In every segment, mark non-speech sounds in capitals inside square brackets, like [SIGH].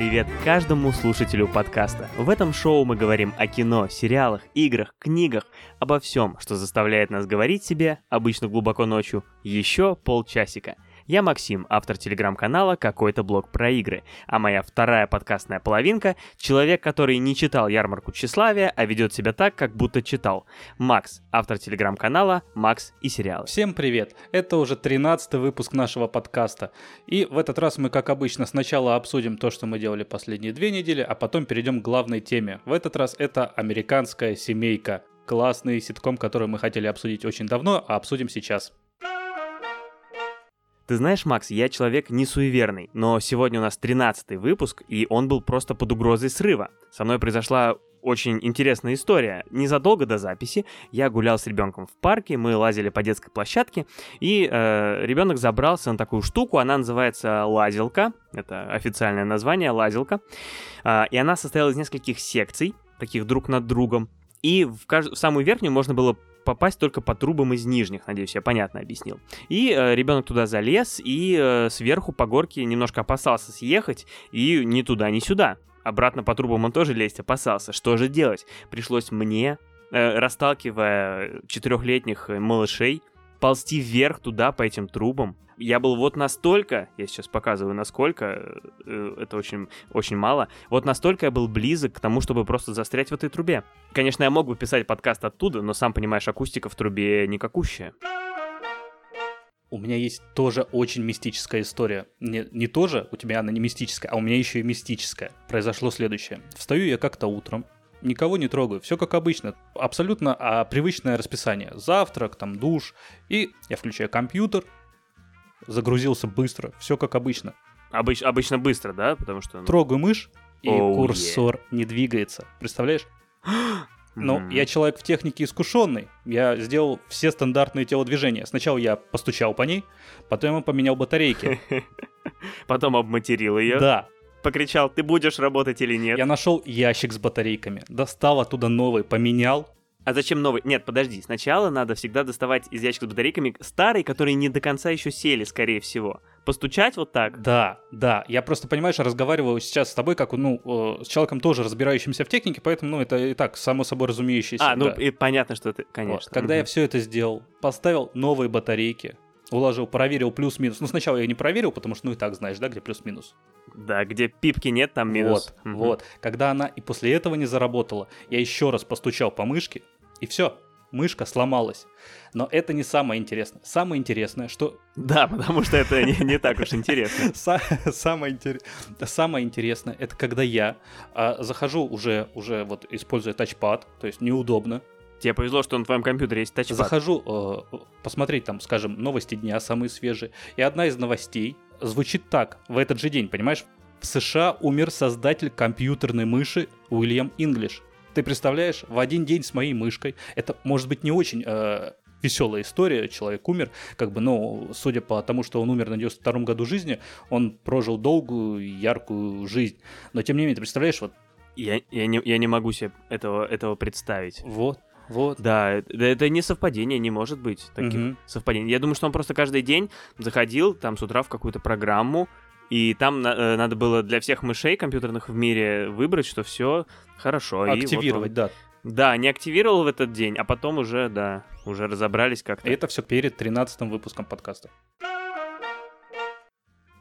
привет каждому слушателю подкаста. В этом шоу мы говорим о кино, сериалах, играх, книгах, обо всем, что заставляет нас говорить себе, обычно глубоко ночью, еще полчасика – я Максим, автор телеграм-канала «Какой-то блог про игры», а моя вторая подкастная половинка — человек, который не читал ярмарку тщеславия, а ведет себя так, как будто читал. Макс, автор телеграм-канала «Макс и сериалы». Всем привет! Это уже 13 выпуск нашего подкаста. И в этот раз мы, как обычно, сначала обсудим то, что мы делали последние две недели, а потом перейдем к главной теме. В этот раз это «Американская семейка». Классный ситком, который мы хотели обсудить очень давно, а обсудим сейчас. Ты знаешь, Макс, я человек не суеверный, но сегодня у нас 13 выпуск, и он был просто под угрозой срыва. Со мной произошла очень интересная история. Незадолго до записи я гулял с ребенком в парке, мы лазили по детской площадке, и э, ребенок забрался на такую штуку, она называется лазилка, это официальное название, лазилка, э, и она состояла из нескольких секций, таких друг над другом, и в, кажд... в самую верхнюю можно было попасть только по трубам из нижних, надеюсь, я понятно объяснил. И э, ребенок туда залез, и э, сверху по горке немножко опасался съехать, и ни туда, ни сюда. Обратно по трубам он тоже лезть опасался. Что же делать? Пришлось мне, э, расталкивая четырехлетних малышей, ползти вверх туда по этим трубам. Я был вот настолько, я сейчас показываю насколько, э, это очень, очень мало, вот настолько я был близок к тому, чтобы просто застрять в этой трубе. Конечно, я мог бы писать подкаст оттуда, но сам понимаешь, акустика в трубе никакущая. У меня есть тоже очень мистическая история. Не, не тоже, у тебя она не мистическая, а у меня еще и мистическая. Произошло следующее. Встаю я как-то утром, никого не трогаю, все как обычно, абсолютно а, привычное расписание. Завтрак, там душ, и я включаю компьютер, загрузился быстро, все как обычно. Обыч, обычно быстро, да? Потому что... Ну... Трогаю мышь, и oh, курсор yeah. не двигается. Представляешь? Но mm-hmm. я человек в технике искушенный. Я сделал все стандартные телодвижения. Сначала я постучал по ней, потом я поменял батарейки. [LAUGHS] Потом обматерил ее. Да покричал, ты будешь работать или нет. Я нашел ящик с батарейками, достал оттуда новый, поменял. А зачем новый? Нет, подожди. Сначала надо всегда доставать из ящика с батарейками старый, которые не до конца еще сели, скорее всего. Постучать вот так? Да, да. Я просто, понимаешь, разговариваю сейчас с тобой, как, ну, э, с человеком тоже разбирающимся в технике, поэтому, ну, это и так, само собой разумеющееся. А, ну, да. и понятно, что это, конечно. Вот. Когда угу. я все это сделал, поставил новые батарейки, уложил, проверил плюс-минус. Ну, сначала я не проверил, потому что, ну, и так знаешь, да, где плюс-минус. Да, где пипки нет, там минус. Вот, угу. вот. Когда она и после этого не заработала, я еще раз постучал по мышке, и все, мышка сломалась. Но это не самое интересное. Самое интересное, что... Да, потому что это не, не так уж интересно. [LAUGHS] Самое, интерес... самое интересное, это когда я а, захожу уже, уже вот используя тачпад, то есть неудобно, Тебе повезло, что на твоем компьютере есть тачпад. Захожу э, посмотреть там, скажем, новости дня, самые свежие. И одна из новостей звучит так, в этот же день, понимаешь? В США умер создатель компьютерной мыши Уильям Инглиш. Ты представляешь, в один день с моей мышкой, это может быть не очень э, веселая история, человек умер, как бы, но судя по тому, что он умер на 92 году жизни, он прожил долгую, яркую жизнь. Но тем не менее, ты представляешь, вот я, я, не, я не могу себе этого, этого представить. Вот. Вот. Да, это, это не совпадение, не может быть таких угу. совпадений. Я думаю, что он просто каждый день заходил там с утра в какую-то программу, и там э, надо было для всех мышей компьютерных в мире выбрать, что все хорошо. Активировать, вот он, да. Да, не активировал в этот день, а потом уже, да, уже разобрались как-то. И это все перед 13 выпуском подкаста.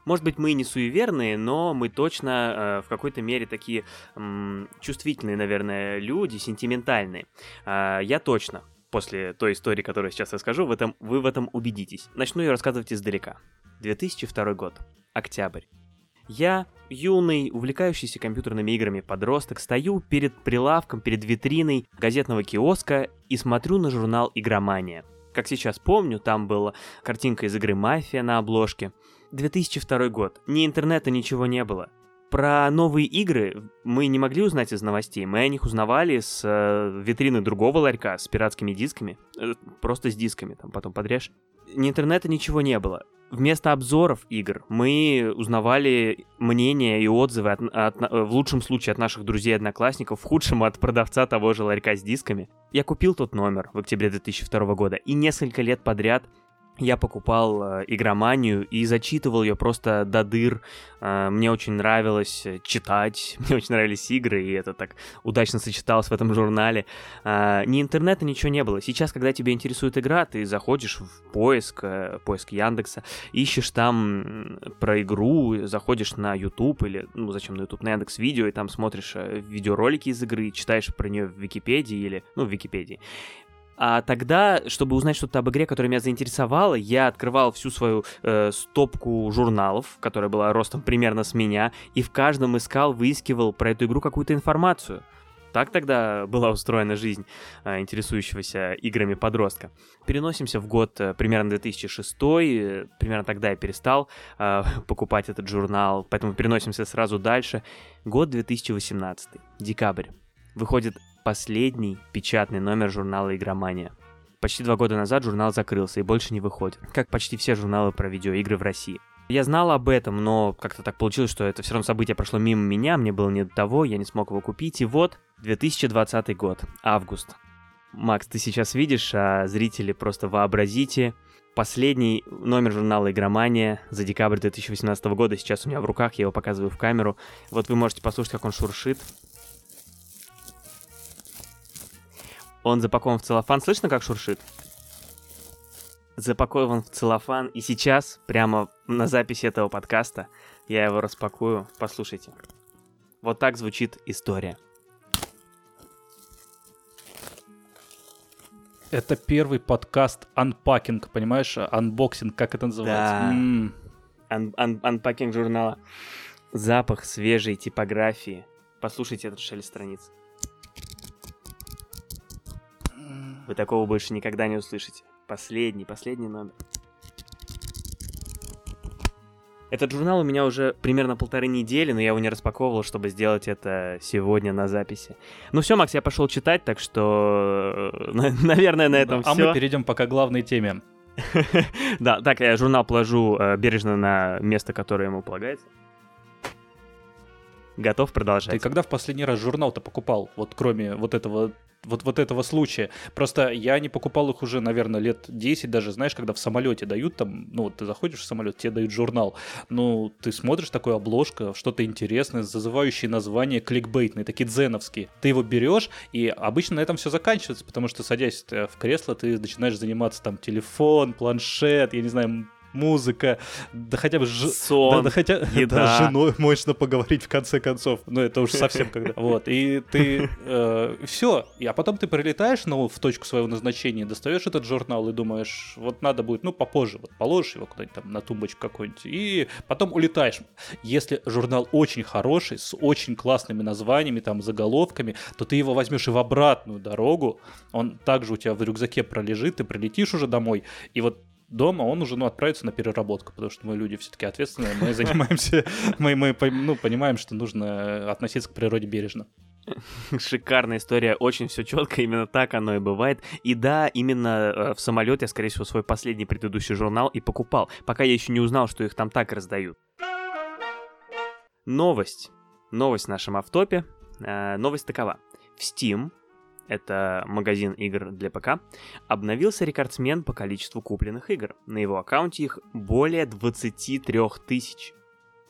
Может быть, мы не суеверные, но мы точно э, в какой-то мере такие э, чувствительные, наверное, люди, сентиментальные. Э, я точно после той истории, которую сейчас расскажу, в этом, вы в этом убедитесь. Начну ее рассказывать издалека. 2002 год. Октябрь. Я, юный, увлекающийся компьютерными играми подросток, стою перед прилавком, перед витриной газетного киоска и смотрю на журнал «Игромания». Как сейчас помню, там была картинка из игры «Мафия» на обложке – 2002 год. Ни интернета, ничего не было. Про новые игры мы не могли узнать из новостей. Мы о них узнавали с э, витрины другого ларька с пиратскими дисками. Э, просто с дисками, там потом подрежь. Ни интернета, ничего не было. Вместо обзоров игр мы узнавали мнения и отзывы от, от, э, в лучшем случае от наших друзей-одноклассников, в худшем от продавца того же ларька с дисками. Я купил тот номер в октябре 2002 года и несколько лет подряд я покупал э, игроманию и зачитывал ее просто до дыр. Э, мне очень нравилось э, читать, [LAUGHS] мне очень нравились игры, и это так удачно сочеталось в этом журнале. Ни интернета, ничего не было. Сейчас, когда тебя интересует игра, ты заходишь в поиск, поиск Яндекса, ищешь там про игру, заходишь на YouTube или, ну зачем на YouTube, на Яндекс Видео, и там смотришь видеоролики из игры, читаешь про нее в Википедии или, ну, в Википедии. А тогда, чтобы узнать что-то об игре, которая меня заинтересовала, я открывал всю свою э, стопку журналов, которая была ростом примерно с меня, и в каждом искал, выискивал про эту игру какую-то информацию. Так тогда была устроена жизнь э, интересующегося играми подростка. Переносимся в год э, примерно 2006, э, примерно тогда я перестал [LAUGHS] покупать этот журнал, поэтому переносимся сразу дальше. Год 2018, декабрь. Выходит последний печатный номер журнала «Игромания». Почти два года назад журнал закрылся и больше не выходит, как почти все журналы про видеоигры в России. Я знал об этом, но как-то так получилось, что это все равно событие прошло мимо меня, мне было не до того, я не смог его купить. И вот 2020 год, август. Макс, ты сейчас видишь, а зрители просто вообразите. Последний номер журнала «Игромания» за декабрь 2018 года сейчас у меня в руках, я его показываю в камеру. Вот вы можете послушать, как он шуршит. Он запакован в целлофан. Слышно, как шуршит? Запакован в целлофан. И сейчас, прямо на записи этого подкаста, я его распакую. Послушайте. Вот так звучит история. Это первый подкаст unpacking, понимаешь? Unboxing, как это называется? Да. Un- un- Unpacking журнала. Запах свежей типографии. Послушайте этот шелест страниц. Вы такого больше никогда не услышите. Последний, последний номер. Этот журнал у меня уже примерно полторы недели, но я его не распаковывал, чтобы сделать это сегодня на записи. Ну все, Макс, я пошел читать, так что, э, на- [LAUGHS] наверное, на этом а все. мы перейдем пока к главной теме. [LAUGHS] Да, так, я журнал положу э, бережно на место, которое ему полагается. Готов продолжать? Ты когда в последний раз журнал-то покупал? Вот кроме вот этого вот, вот этого случая. Просто я не покупал их уже, наверное, лет 10 даже, знаешь, когда в самолете дают там, ну вот ты заходишь в самолет, тебе дают журнал, ну ты смотришь, такое обложка, что-то интересное, зазывающее название кликбейтные, такие дзеновские. Ты его берешь, и обычно на этом все заканчивается, потому что садясь э, в кресло, ты начинаешь заниматься там телефон, планшет, я не знаю, музыка, да хотя бы ж... Сон, Да, да хотя [LAUGHS] еда. да, с женой можно поговорить в конце концов. Но это уже совсем когда. Вот. И ты все. И а потом ты прилетаешь ну, в точку своего назначения, достаешь этот журнал и думаешь, вот надо будет, ну, попозже, вот положишь его куда-нибудь там на тумбочку какую-нибудь, и потом улетаешь. Если журнал очень хороший, с очень классными названиями, там, заголовками, то ты его возьмешь и в обратную дорогу, он также у тебя в рюкзаке пролежит, ты прилетишь уже домой, и вот дома он уже ну, отправится на переработку, потому что мы люди все-таки ответственные, мы [LAUGHS] занимаемся, мы, мы ну, понимаем, что нужно относиться к природе бережно. Шикарная история, очень все четко, именно так оно и бывает. И да, именно э, в самолет я, скорее всего, свой последний предыдущий журнал и покупал, пока я еще не узнал, что их там так раздают. Новость. Новость в нашем автопе. Э, новость такова. В Steam, это магазин игр для ПК, обновился рекордсмен по количеству купленных игр. На его аккаунте их более 23 тысяч.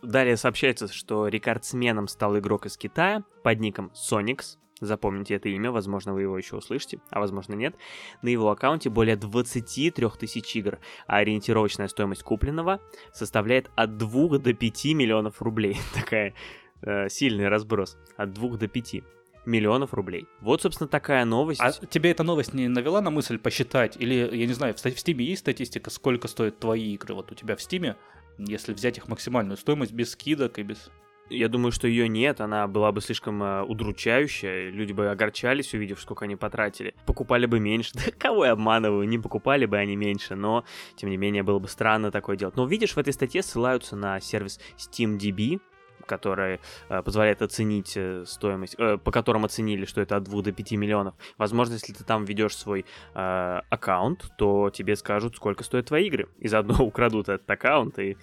Далее сообщается, что рекордсменом стал игрок из Китая под ником Sonix. Запомните это имя, возможно, вы его еще услышите, а возможно нет. На его аккаунте более 23 тысяч игр, а ориентировочная стоимость купленного составляет от 2 до 5 миллионов рублей. [LAUGHS] Такая э, сильный разброс. От 2 до 5 миллионов рублей. Вот, собственно, такая новость. А тебе эта новость не навела на мысль посчитать? Или, я не знаю, в в Стиме есть статистика, сколько стоят твои игры? Вот у тебя в Стиме, если взять их максимальную стоимость без скидок и без... Я думаю, что ее нет, она была бы слишком э, удручающая, люди бы огорчались, увидев, сколько они потратили. Покупали бы меньше. [LAUGHS] Да кого я обманываю, не покупали бы они меньше, но, тем не менее, было бы странно такое делать. Но видишь, в этой статье ссылаются на сервис SteamDB, который э, позволяет оценить э, стоимость, э, по которым оценили, что это от 2 до 5 миллионов. Возможно, если ты там ведешь свой э, аккаунт, то тебе скажут, сколько стоят твои игры. И заодно [LAUGHS] украдут этот аккаунт и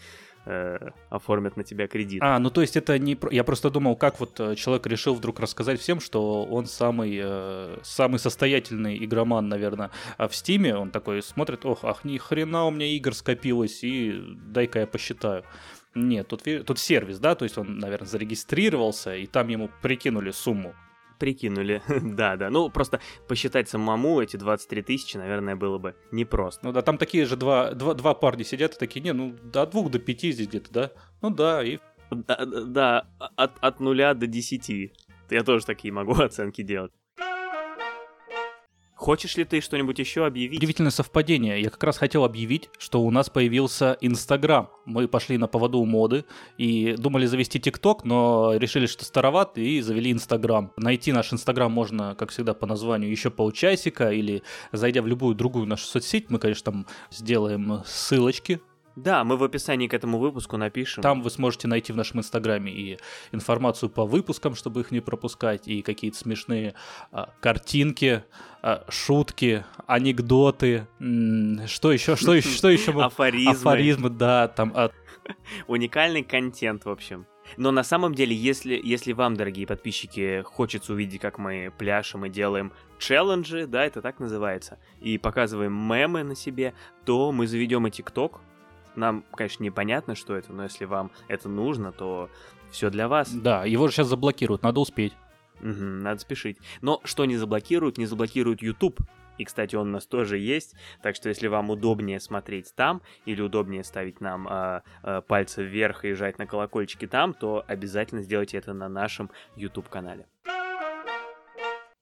э, оформят на тебя кредит. А, ну то есть это не... Я просто думал, как вот э, человек решил вдруг рассказать всем, что он самый, самый состоятельный игроман, наверное, а в Стиме. Он такой смотрит, ох, ах, ни хрена у меня игр скопилось, и дай-ка я посчитаю. Нет, тут, тут сервис, да, то есть он, наверное, зарегистрировался, и там ему прикинули сумму. Прикинули, [LAUGHS] да, да. Ну, просто посчитать самому эти 23 тысячи, наверное, было бы непросто. Ну да, там такие же два, два, два парня сидят и такие, не, ну, до двух до пяти здесь где-то, да? Ну да, и... Да, да от, от нуля до десяти. Я тоже такие могу [LAUGHS] оценки делать. Хочешь ли ты что-нибудь еще объявить? Удивительное совпадение. Я как раз хотел объявить, что у нас появился Инстаграм. Мы пошли на поводу моды и думали завести ТикТок, но решили, что староват, и завели Инстаграм. Найти наш Инстаграм можно, как всегда, по названию еще полчасика, или зайдя в любую другую нашу соцсеть, мы, конечно, там сделаем ссылочки да, мы в описании к этому выпуску напишем. Там вы сможете найти в нашем инстаграме и информацию по выпускам, чтобы их не пропускать, и какие-то смешные а, картинки, а, шутки, анекдоты, что еще, что еще, что еще? Афоризмы. Афоризмы, да, там. А... [LAUGHS] Уникальный контент, в общем. Но на самом деле, если, если вам, дорогие подписчики, хочется увидеть, как мы пляшем и делаем челленджи, да, это так называется, и показываем мемы на себе, то мы заведем и ТикТок, нам, конечно, непонятно, что это, но если вам это нужно, то все для вас. Да, его же сейчас заблокируют, надо успеть. Угу, надо спешить. Но что не заблокируют, не заблокируют YouTube. И, кстати, он у нас тоже есть, так что если вам удобнее смотреть там или удобнее ставить нам э, э, пальцы вверх и жать на колокольчики там, то обязательно сделайте это на нашем YouTube-канале.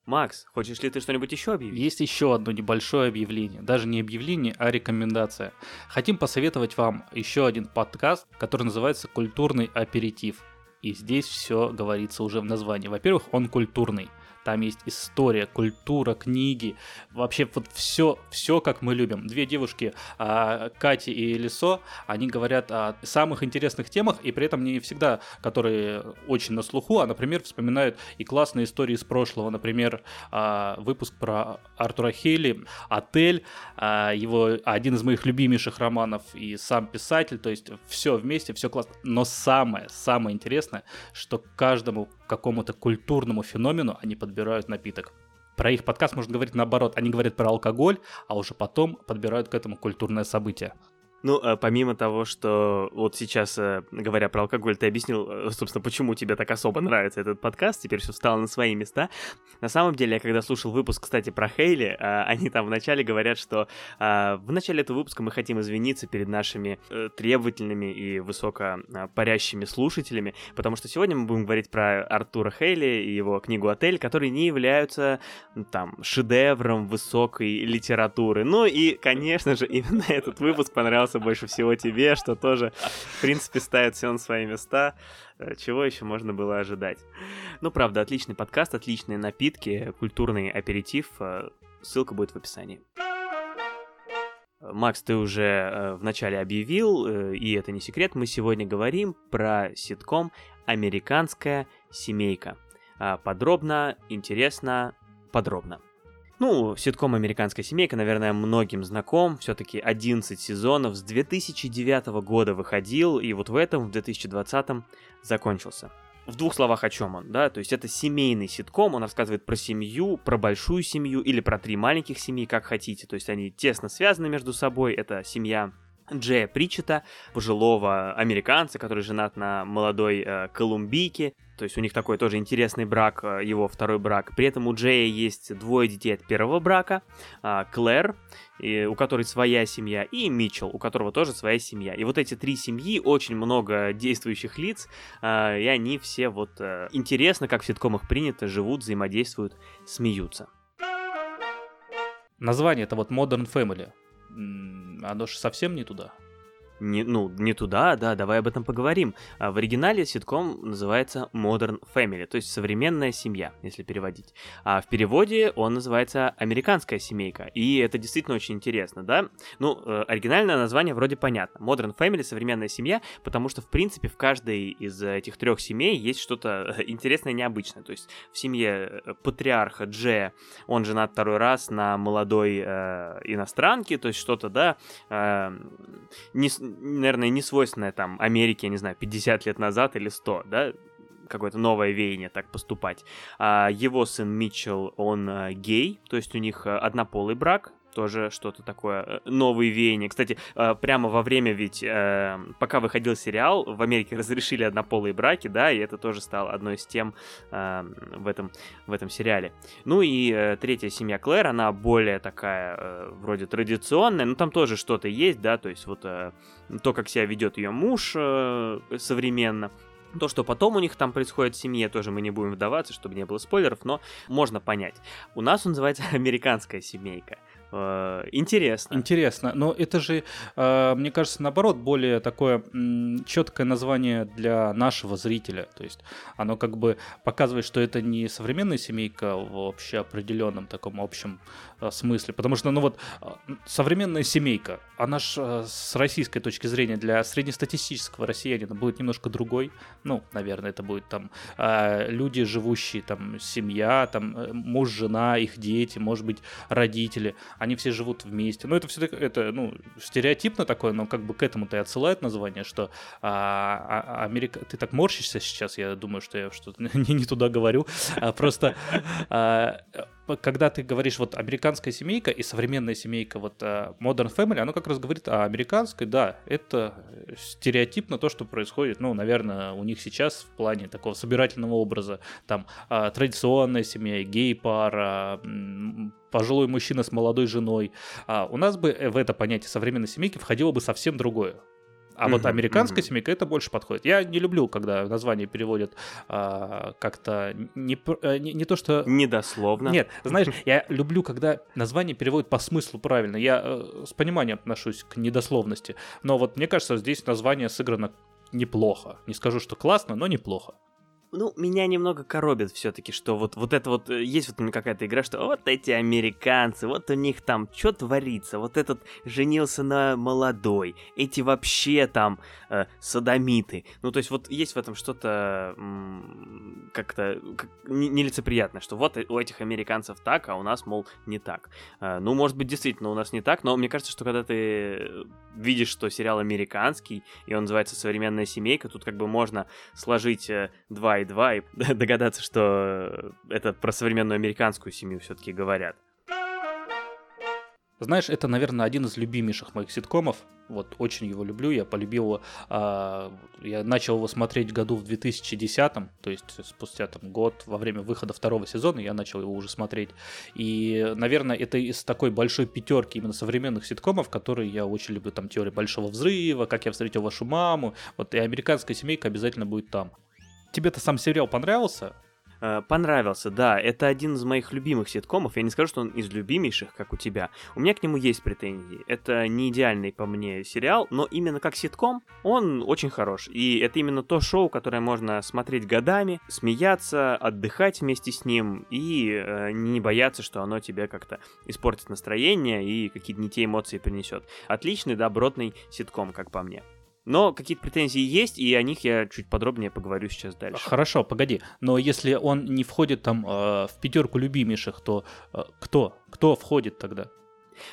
Макс, хочешь ли ты что-нибудь еще объявить? Есть еще одно небольшое объявление. Даже не объявление, а рекомендация. Хотим посоветовать вам еще один подкаст, который называется «Культурный аперитив». И здесь все говорится уже в названии. Во-первых, он культурный. Там есть история, культура, книги, вообще вот все, все как мы любим. Две девушки, а, Катя и Лисо, они говорят о самых интересных темах, и при этом не всегда, которые очень на слуху, а, например, вспоминают и классные истории из прошлого. Например, а, выпуск про Артура Хейли, «Отель», а, его один из моих любимейших романов, и сам писатель, то есть все вместе, все классно. Но самое, самое интересное, что каждому какому-то культурному феномену они подбирают напиток. Про их подкаст можно говорить наоборот. Они говорят про алкоголь, а уже потом подбирают к этому культурное событие. Ну, а помимо того, что вот сейчас, э, говоря про алкоголь, ты объяснил, э, собственно, почему тебе так особо нравится этот подкаст, теперь все встало на свои места. На самом деле, я когда слушал выпуск, кстати, про Хейли, [LAUGHS] они там вначале говорят, что в начале этого выпуска мы хотим извиниться перед нашими э, требовательными и высоко парящими слушателями, потому что сегодня мы будем говорить про Артура Хейли и его книгу «Отель», которые не являются там шедевром высокой литературы. Ну и, конечно же, именно этот выпуск понравился понравился больше всего тебе, что тоже, в принципе, ставит все на свои места. Э, чего еще можно было ожидать? Ну, правда, отличный подкаст, отличные напитки, культурный аперитив. Э, ссылка будет в описании. Макс, ты уже э, вначале объявил, и это не секрет, мы сегодня говорим про ситком «Американская семейка». Подробно, интересно, подробно. Ну, ситком «Американская семейка», наверное, многим знаком. Все-таки 11 сезонов с 2009 года выходил, и вот в этом, в 2020 закончился. В двух словах о чем он, да, то есть это семейный ситком, он рассказывает про семью, про большую семью или про три маленьких семьи, как хотите, то есть они тесно связаны между собой, это семья Джея Причета, пожилого американца, который женат на молодой э, колумбийке. То есть у них такой тоже интересный брак, э, его второй брак. При этом у Джея есть двое детей от первого брака. Э, Клэр, у которой своя семья, и Митчелл, у которого тоже своя семья. И вот эти три семьи, очень много действующих лиц, э, и они все вот э, интересно, как в ситкомах принято, живут, взаимодействуют, смеются. Название это вот Modern Family оно же совсем не туда не, ну, не туда, да, давай об этом поговорим. А в оригинале ситком называется Modern Family, то есть современная семья, если переводить. А в переводе он называется Американская семейка, и это действительно очень интересно, да? Ну, э, оригинальное название вроде понятно. Modern Family, современная семья, потому что, в принципе, в каждой из этих трех семей есть что-то интересное и необычное. То есть в семье э, патриарха Дже, он женат второй раз на молодой э, иностранке, то есть что-то, да, э, не, наверное, не свойственное там Америке, я не знаю, 50 лет назад или 100, да, какое-то новое веяние так поступать. А его сын Митчелл, он а, гей, то есть у них а, однополый брак, тоже что-то такое, э, новые веяния. Кстати, э, прямо во время ведь, э, пока выходил сериал, в Америке [LAUGHS] разрешили однополые браки, да, и это тоже стало одной из тем в этом, в этом сериале. Ну и третья семья Клэр, она более такая, вроде традиционная, но там тоже что-то есть, да, то есть вот то, как себя ведет ее муж современно, то, что потом у них там происходит в семье, тоже мы не будем вдаваться, чтобы не было спойлеров, но можно понять. У нас он называется [LAUGHS] «Американская семейка». Э, интересно. Интересно, но это же, э, мне кажется, наоборот, более такое четкое название для нашего зрителя. То есть оно как бы показывает, что это не современная семейка в общеопределенном таком общем э, смысле. Потому что, ну вот, современная семейка, она же с российской точки зрения для среднестатистического россиянина будет немножко другой. Ну, наверное, это будет там люди, живущие там, семья, там муж, жена, их дети, может быть, родители они все живут вместе. Ну, это все это, ну, стереотипно такое, но как бы к этому-то и отсылает название, что а, а, Америка... Ты так морщишься сейчас, я думаю, что я что-то [LAUGHS] не, не туда говорю. А, просто а, когда ты говоришь вот американская семейка и современная семейка, вот uh, Modern Family, оно как раз говорит о американской, да, это стереотипно то, что происходит, ну, наверное, у них сейчас в плане такого собирательного образа, там, uh, традиционная семья, гей-пара, пожилой мужчина с молодой женой. А у нас бы э, в это понятие современной семейки входило бы совсем другое. А вот американская mm семейка это больше подходит. Я не люблю, когда название переводят а, как-то не, э, не, не то, что... Недословно. Нет, [LAUGHS] знаешь, я люблю, когда название переводят по смыслу правильно. Я э, с пониманием отношусь к недословности. Но вот мне кажется, здесь название сыграно неплохо. Не скажу, что классно, но неплохо ну, меня немного коробит все-таки, что вот, вот это вот, э, есть вот какая-то игра, что вот эти американцы, вот у них там что творится, вот этот женился на молодой, эти вообще там э, садомиты. Ну, то есть вот есть в этом что-то как-то как, нелицеприятное, что вот у этих американцев так, а у нас, мол, не так. Э, ну, может быть, действительно у нас не так, но мне кажется, что когда ты видишь, что сериал американский, и он называется «Современная семейка», тут как бы можно сложить э, два и 2 [LAUGHS] и догадаться, что это про современную американскую семью все-таки говорят. Знаешь, это, наверное, один из любимейших моих ситкомов. Вот, очень его люблю. Я полюбил. А, я начал его смотреть году в 2010, то есть спустя там год во время выхода второго сезона я начал его уже смотреть. И, наверное, это из такой большой пятерки именно современных ситкомов, которые я очень люблю. Там теория большого взрыва, как я встретил вашу маму. Вот и американская семейка обязательно будет там. Тебе-то сам сериал понравился? Э, понравился, да. Это один из моих любимых ситкомов. Я не скажу, что он из любимейших, как у тебя. У меня к нему есть претензии. Это не идеальный по мне сериал, но именно как ситком он очень хорош. И это именно то шоу, которое можно смотреть годами, смеяться, отдыхать вместе с ним и э, не бояться, что оно тебе как-то испортит настроение и какие-то не те эмоции принесет. Отличный, добротный ситком, как по мне. Но какие-то претензии есть, и о них я чуть подробнее поговорю сейчас дальше. Хорошо, погоди. Но если он не входит там э, в пятерку любимейших, то э, кто? Кто входит тогда?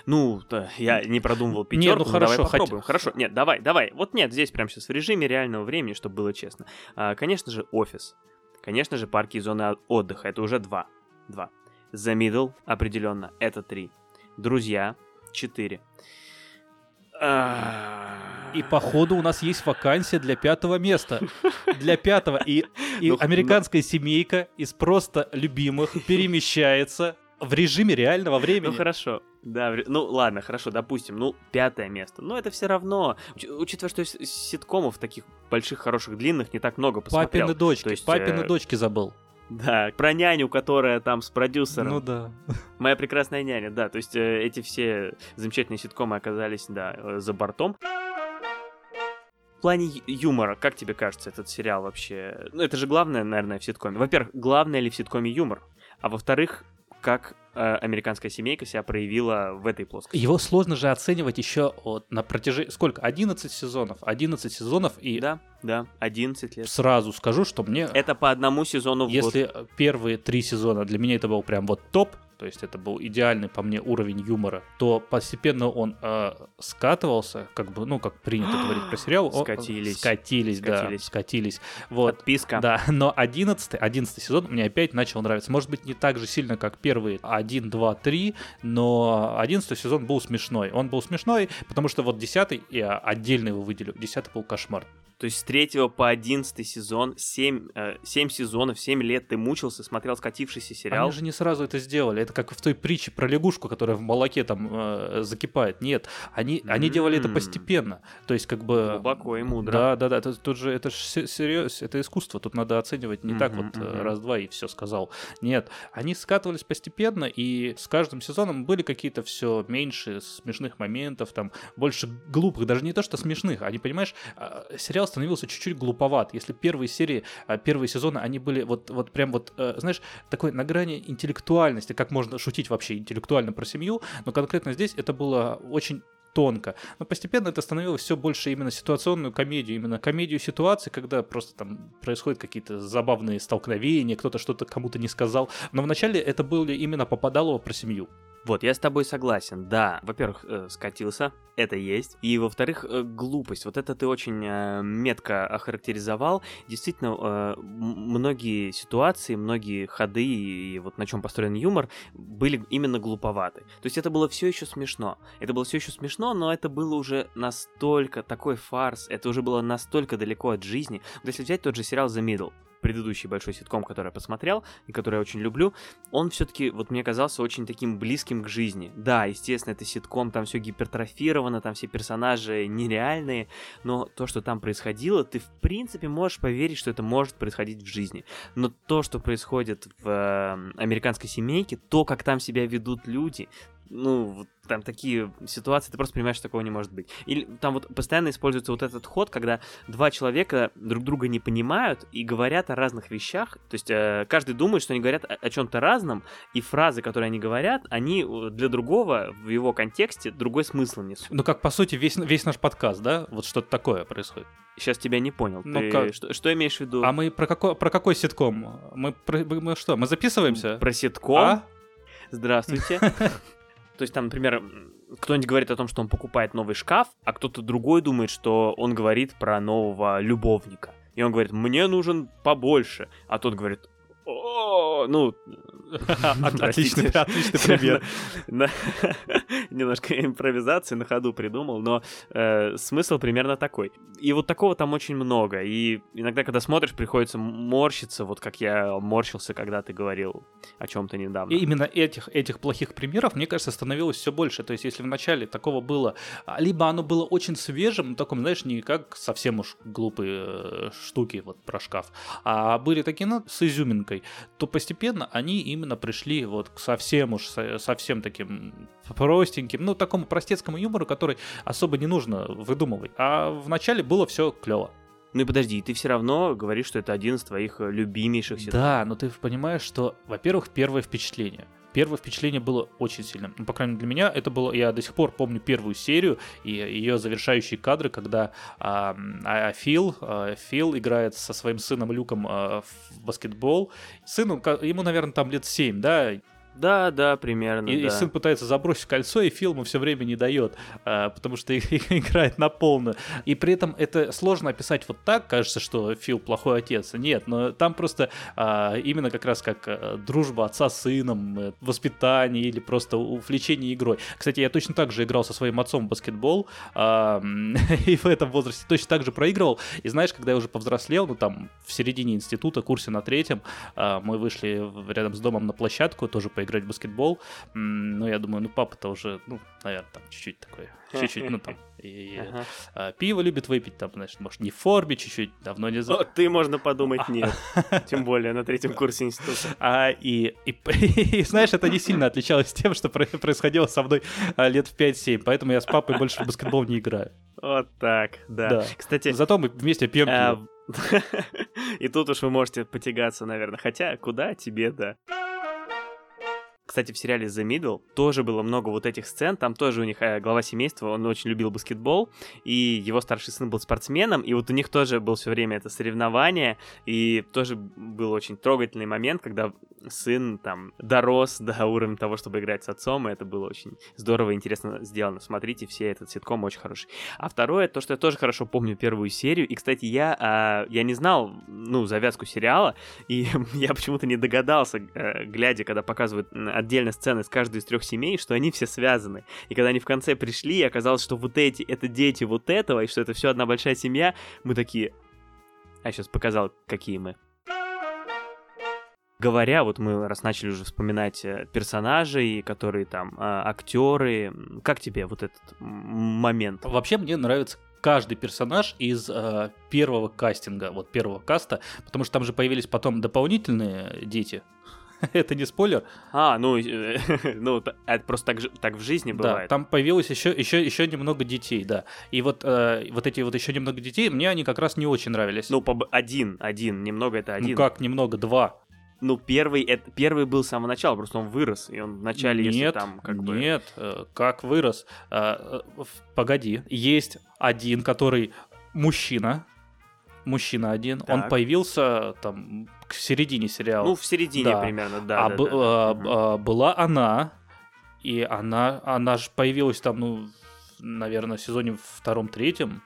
Ну, да, я не продумывал пятерку. Нет, ну хорошо, давай попробуем. Хоть... Хорошо, нет, давай, давай. Вот нет, здесь прямо сейчас в режиме реального времени, чтобы было честно. А, конечно же, офис. Конечно же, парки и зоны отдыха. Это уже два. Два. The Middle, определенно, это три. Друзья, четыре. И походу у нас есть вакансия для пятого места. Для пятого. И, и ну, американская семейка из просто любимых перемещается в режиме реального времени. Ну хорошо. Да, ну ладно, хорошо, допустим, ну пятое место. Но это все равно, уч- учитывая, что ситкомов таких больших, хороших, длинных не так много посмотрел. Папины дочки, То есть, папины э... дочки забыл. Да, про няню, которая там с продюсером. Ну да. Моя прекрасная няня, да. То есть э, эти все замечательные ситкомы оказались, да, э, за бортом. В плане юмора, как тебе кажется этот сериал вообще? Ну, это же главное, наверное, в ситкоме. Во-первых, главное ли в ситкоме юмор? А во-вторых, как э, американская семейка себя проявила в этой плоскости. Его сложно же оценивать еще вот на протяжении... Сколько? 11 сезонов. 11 сезонов и... Да, да, 11 лет. Сразу скажу, что мне... Это по одному сезону в Если год. первые три сезона для меня это был прям вот топ, то есть это был идеальный по мне уровень юмора, то постепенно он э, скатывался, как бы, ну, как принято [GASPS] говорить про сериал. Скатились. Скатились, Скатились. да, скатились. Вот. Подписка. Да, [LAUGHS] но 11, 11 сезон мне опять начал нравиться. Может быть, не так же сильно, как первые 1, 2, 3, но 11 сезон был смешной. Он был смешной, потому что вот 10 я отдельно его выделю. 10 был кошмар. То есть с 3 по 11 сезон, 7, э, 7 сезонов, 7 лет ты мучился, смотрел скатившийся сериал. Они же не сразу это сделали. Это как в той притче про лягушку, которая в молоке там э, закипает. Нет, они, они делали это постепенно. То есть как бы... Глубоко и мудро. Да, да, да. Это, тут же это ж серьез, это искусство. Тут надо оценивать не так Мгм, вот э, мгм. раз-два и все сказал. Нет, они скатывались постепенно, и с каждым сезоном были какие-то все меньше смешных моментов, там больше глупых, даже не то что смешных. Они, понимаешь, а, сериал становился чуть-чуть глуповат. Если первые серии, а, первые сезоны, они были вот, вот прям вот, э, знаешь, такой на грани интеллектуальности, как можно шутить вообще интеллектуально про семью, но конкретно здесь это было очень тонко. Но постепенно это становилось все больше именно ситуационную комедию, именно комедию ситуации, когда просто там происходят какие-то забавные столкновения, кто-то что-то кому-то не сказал. Но вначале это были именно попадалово про семью. Вот, я с тобой согласен, да. Во-первых, э, скатился, это есть. И, во-вторых, э, глупость. Вот это ты очень э, метко охарактеризовал. Действительно, э, многие ситуации, многие ходы и, вот на чем построен юмор были именно глуповаты. То есть это было все еще смешно. Это было все еще смешно, но это было уже настолько такой фарс, это уже было настолько далеко от жизни. Вот если взять тот же сериал The Middle, предыдущий большой ситком, который я посмотрел и который я очень люблю, он все-таки, вот мне казался очень таким близким к жизни. Да, естественно, это ситком, там все гипертрофировано, там все персонажи нереальные, но то, что там происходило, ты в принципе можешь поверить, что это может происходить в жизни. Но то, что происходит в э, американской семейке, то, как там себя ведут люди, ну, вот там такие ситуации, ты просто понимаешь, что такого не может быть. Или там вот постоянно используется вот этот ход, когда два человека друг друга не понимают и говорят о разных вещах. То есть э, каждый думает, что они говорят о, о чем-то разном, и фразы, которые они говорят, они э, для другого в его контексте другой смысл несут. Ну, как по сути весь, весь наш подкаст, да? Вот что-то такое происходит. Сейчас тебя не понял. Ну Ты как? Что, что имеешь в виду? А мы про какой, про какой ситком? Мы, про- мы что, мы записываемся? Про ситком? А? Здравствуйте. [LAUGHS] То есть там, например, кто-нибудь говорит о том, что он покупает новый шкаф, а кто-то другой думает, что он говорит про нового любовника. И он говорит, мне нужен побольше. А тот говорит, о, ну... [LAUGHS] Отличный, отличный пример. [LAUGHS] Немножко импровизации на ходу придумал, но э, смысл примерно такой. И вот такого там очень много. И иногда, когда смотришь, приходится морщиться, вот как я морщился, когда ты говорил о чем-то недавно. И именно этих, этих плохих примеров, мне кажется, становилось все больше. То есть, если в начале такого было, а, либо оно было очень свежим, таком, знаешь, не как совсем уж глупые э, штуки вот про шкаф, а были такие, ну, с изюминкой, то постепенно они именно пришли вот к совсем уж, со- совсем таким простеньким, ну, такому простецкому юмору, который особо не нужно выдумывать. А в начале было все клево. Ну и подожди, ты все равно говоришь, что это один из твоих любимейших ситкомов. Да, но ты понимаешь, что, во-первых, первое впечатление. Первое впечатление было очень сильным. Ну, по крайней мере, для меня это было... Я до сих пор помню первую серию и ее завершающие кадры, когда а, а, Фил, а, Фил играет со своим сыном Люком а, в баскетбол. Сыну, ему, наверное, там лет 7, да? Да, да, примерно, И, и да. сын пытается забросить кольцо, и Фил ему все время не дает, а, потому что [LAUGHS] играет на полную. И при этом это сложно описать вот так, кажется, что Фил плохой отец. Нет, но там просто а, именно как раз как а, дружба отца с сыном, э, воспитание или просто увлечение игрой. Кстати, я точно так же играл со своим отцом в баскетбол, а, [LAUGHS] и в этом возрасте точно так же проигрывал. И знаешь, когда я уже повзрослел, ну там в середине института, курсе на третьем, а, мы вышли рядом с домом на площадку, тоже поиграть в баскетбол. Ну, я думаю, ну, папа-то уже, ну, наверное, там чуть-чуть такой, чуть-чуть, ну, там, и, [LAUGHS] Ага. а, пиво любит выпить, там, знаешь, может, не в форме чуть-чуть, давно не за... Ты, можно подумать, нет. [LAUGHS] Тем более на третьем курсе института. [LAUGHS] А, и, и, и, знаешь, это не сильно отличалось тем, что про- происходило со мной а, лет в 5-7, поэтому я с папой больше в баскетбол не играю. Вот так, да. Да. Кстати, Зато мы вместе пьем а, пиво. и тут уж вы можете потягаться, наверное. Хотя, куда тебе, да. Кстати, в сериале The Middle тоже было много вот этих сцен, там тоже у них э, глава семейства, он очень любил баскетбол, и его старший сын был спортсменом, и вот у них тоже был все время это соревнование, и тоже был очень трогательный момент, когда сын там дорос до уровня того, чтобы играть с отцом, и это было очень здорово и интересно сделано. Смотрите, все этот ситком очень хороший. А второе, то, что я тоже хорошо помню первую серию, и, кстати, я, а, я не знал, ну, завязку сериала, и [LAUGHS] я почему-то не догадался, э, глядя, когда показывают отдельно сцены с каждой из трех семей, что они все связаны. И когда они в конце пришли, и оказалось, что вот эти, это дети вот этого, и что это все одна большая семья, мы такие... А сейчас показал, какие мы говоря, вот мы раз начали уже вспоминать э, персонажей, которые там, а, актеры, как тебе вот этот момент? Вообще мне нравится каждый персонаж из э, первого кастинга, вот первого каста, потому что там же появились потом дополнительные дети. [LAUGHS] это не спойлер. А, ну, э, [LAUGHS] ну это просто так, так в жизни бывает. Да, там появилось еще, еще, еще немного детей, да. И вот, э, вот эти вот еще немного детей, мне они как раз не очень нравились. Ну, по, один, один, немного это ну один. Ну как немного, два. Ну, первый, это, первый был с самого начала, просто он вырос, и он вначале, нет, если там как нет, бы... Нет, э, как вырос? Погоди, есть один, который мужчина, мужчина один, так. он появился там к середине сериала. Ну, в середине да. примерно, да. А, да, б- да. А, а, была она, и она, она же появилась там, ну, наверное, в сезоне втором-третьем,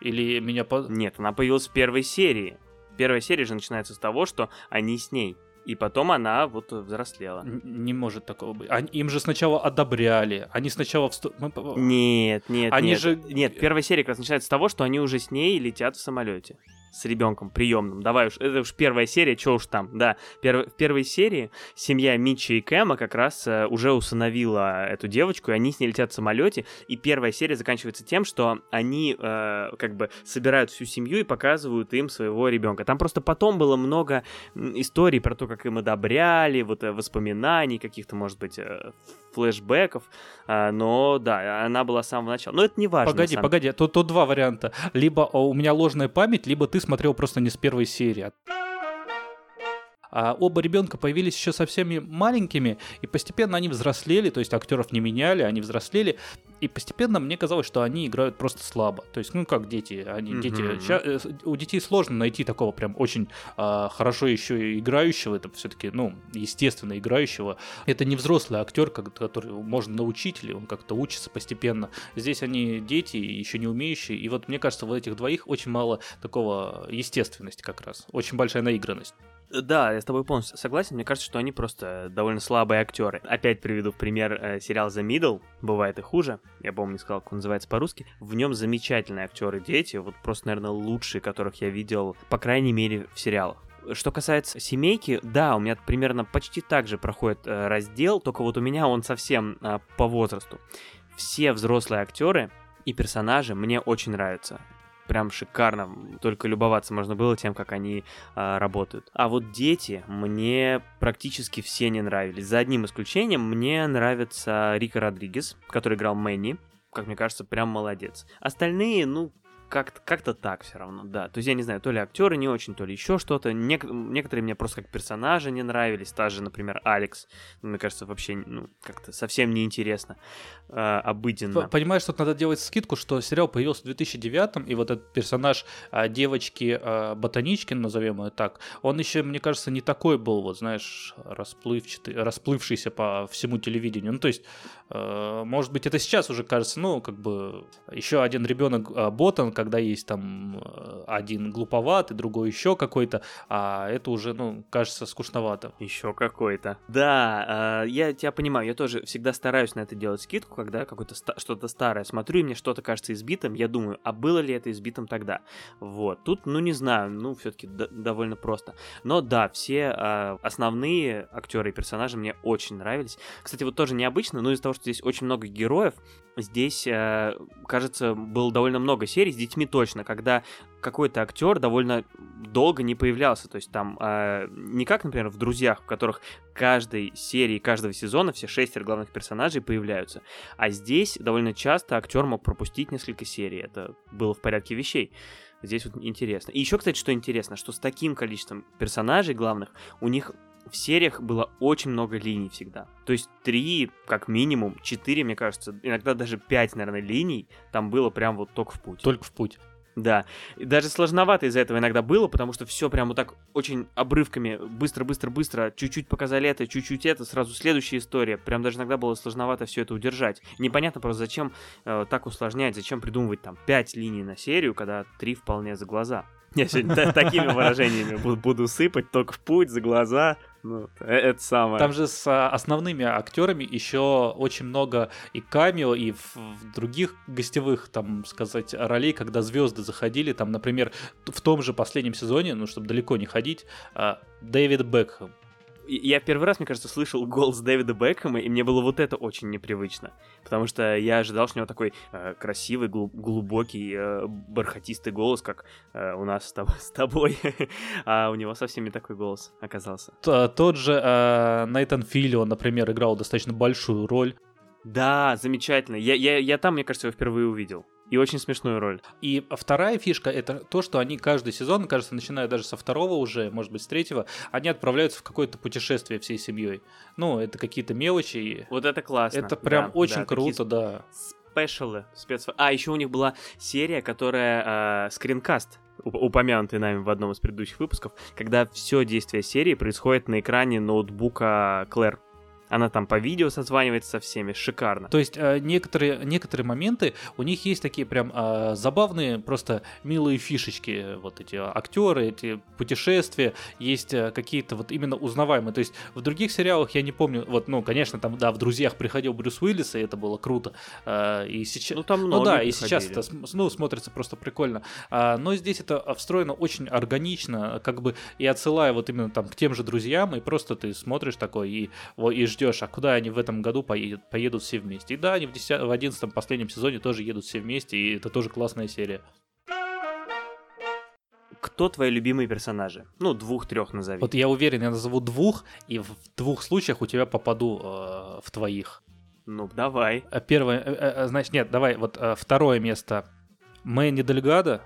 или меня... По... Нет, она появилась в первой серии. Первая серия же начинается с того, что они с ней. И потом она вот взрослела. Не может такого быть. Они, им же сначала одобряли. Они сначала... Вступ... Нет, нет, они нет. Же... Нет, первая серия как раз начинается с того, что они уже с ней летят в самолете с ребенком приемным. Давай уж, это уж первая серия, что уж там, да. Пер, в первой серии семья Митча и Кэма как раз э, уже усыновила эту девочку, и они с ней летят в самолете, и первая серия заканчивается тем, что они э, как бы собирают всю семью и показывают им своего ребенка. Там просто потом было много историй про то, как им одобряли, вот э, воспоминаний каких-то, может быть, э, флешбеков, э, но да, она была с самого начала. Но это не важно. Погоди, погоди, тут, тут два варианта. Либо у меня ложная память, либо ты смотрел просто не с первой серии. А оба ребенка появились еще совсем маленькими, и постепенно они взрослели, то есть актеров не меняли, они взрослели, и постепенно мне казалось, что они играют просто слабо. То есть, ну как дети, они mm-hmm. дети. Ща, э, у детей сложно найти такого прям очень а, хорошо еще играющего, это все-таки, ну, естественно, играющего. Это не взрослый актер, который можно научить, или он как-то учится постепенно. Здесь они дети, еще не умеющие, и вот мне кажется, в этих двоих очень мало такого естественности как раз, очень большая наигранность. Да, я с тобой полностью согласен. Мне кажется, что они просто довольно слабые актеры. Опять приведу в пример э, сериал The Middle. Бывает и хуже. Я помню, не сказал, как он называется по-русски. В нем замечательные актеры дети. Вот просто, наверное, лучшие, которых я видел, по крайней мере, в сериалах. Что касается семейки, да, у меня примерно почти так же проходит э, раздел, только вот у меня он совсем э, по возрасту. Все взрослые актеры и персонажи мне очень нравятся прям шикарно. Только любоваться можно было тем, как они а, работают. А вот дети мне практически все не нравились. За одним исключением мне нравится Рика Родригес, который играл Мэнни. Как мне кажется, прям молодец. Остальные, ну, как-то как так все равно, да. То есть я не знаю, то ли актеры не очень, то ли еще что-то. Нек- некоторые мне просто как персонажи не нравились. Та же, например, Алекс. Мне кажется, вообще ну, как-то совсем неинтересно, э, обыденно. Понимаешь, тут надо делать скидку, что сериал появился в 2009 и вот этот персонаж э, девочки э, Ботаничкин, назовем ее так, он еще, мне кажется, не такой был, вот знаешь, расплывчатый, расплывшийся по всему телевидению. Ну, то есть, может быть, это сейчас уже кажется, ну, как бы еще один ребенок э, Ботан, когда есть там э, один глуповатый, другой еще какой-то, а это уже, ну, кажется скучновато. Еще какой-то. Да, э, я тебя понимаю, я тоже всегда стараюсь на это делать скидку, когда какое-то что-то старое смотрю, и мне что-то кажется избитым, я думаю, а было ли это избитым тогда? Вот, тут, ну, не знаю, ну, все-таки довольно просто. Но да, все э, основные актеры и персонажи мне очень нравились. Кстати, вот тоже необычно, но из-за того, что здесь очень много героев, здесь, э, кажется, было довольно много серий с детьми точно, когда какой-то актер довольно долго не появлялся. То есть там э, не как, например, в «Друзьях», в которых каждой серии, каждого сезона все шестеро главных персонажей появляются. А здесь довольно часто актер мог пропустить несколько серий. Это было в порядке вещей. Здесь вот интересно. И еще, кстати, что интересно, что с таким количеством персонажей главных у них в сериях было очень много линий всегда. То есть три, как минимум, четыре, мне кажется, иногда даже пять, наверное, линий там было прям вот только в путь. Только в путь. Да. И даже сложновато из-за этого иногда было, потому что все прям вот так очень обрывками, быстро-быстро-быстро, чуть-чуть показали это, чуть-чуть это, сразу следующая история. Прям даже иногда было сложновато все это удержать. Непонятно просто, зачем э, так усложнять, зачем придумывать там пять линий на серию, когда три вполне за глаза. Я сегодня такими выражениями буду сыпать, только в путь, за глаза. Ну, э, это самое. Там же с а, основными актерами еще очень много и камео, и в, в других гостевых, там, сказать, ролей, когда звезды заходили. Там, например, в том же последнем сезоне, ну, чтобы далеко не ходить, а, Дэвид Бекхэм я первый раз, мне кажется, слышал голос Дэвида Бекхэма, и мне было вот это очень непривычно. Потому что я ожидал, что у него такой э, красивый, глуб- глубокий, э, бархатистый голос, как э, у нас с, тоб- [LAUGHS] с тобой. а у него совсем не такой голос оказался. Т- тот же э, Нейтан Филлион, например, играл достаточно большую роль. Да, замечательно. Я, я, я там, мне кажется, его впервые увидел. И очень смешную роль. И вторая фишка это то, что они каждый сезон, кажется, начиная даже со второго уже, может быть, с третьего, они отправляются в какое-то путешествие всей семьей. Ну, это какие-то мелочи. Вот это классно. Это прям да, очень да, круто, да. Спешалы, спец... А, еще у них была серия, которая э, скринкаст упомянутый нами в одном из предыдущих выпусков, когда все действие серии происходит на экране ноутбука Клэр. Она там по видео созванивается со всеми, шикарно. То есть э, некоторые, некоторые моменты, у них есть такие прям э, забавные, просто милые фишечки, вот эти актеры, эти путешествия, есть э, какие-то вот именно узнаваемые. То есть в других сериалах я не помню, вот, ну, конечно, там, да, в «Друзьях» приходил Брюс Уиллис, и это было круто. Э, и сейчас... Ну, там ну да, и сейчас это, ну, смотрится просто прикольно. А, но здесь это встроено очень органично, как бы и отсылая вот именно там к тем же друзьям, и просто ты смотришь такой и, и ждешь ждешь, а куда они в этом году поедут, поедут все вместе. И да, они в, 10, в 11 последнем сезоне тоже едут все вместе, и это тоже классная серия. Кто твои любимые персонажи? Ну, двух-трех назови. Вот я уверен, я назову двух, и в двух случаях у тебя попаду э, в твоих. Ну, давай. А первое, э, э, значит, нет, давай, вот э, второе место. Мэнни Дельгадо.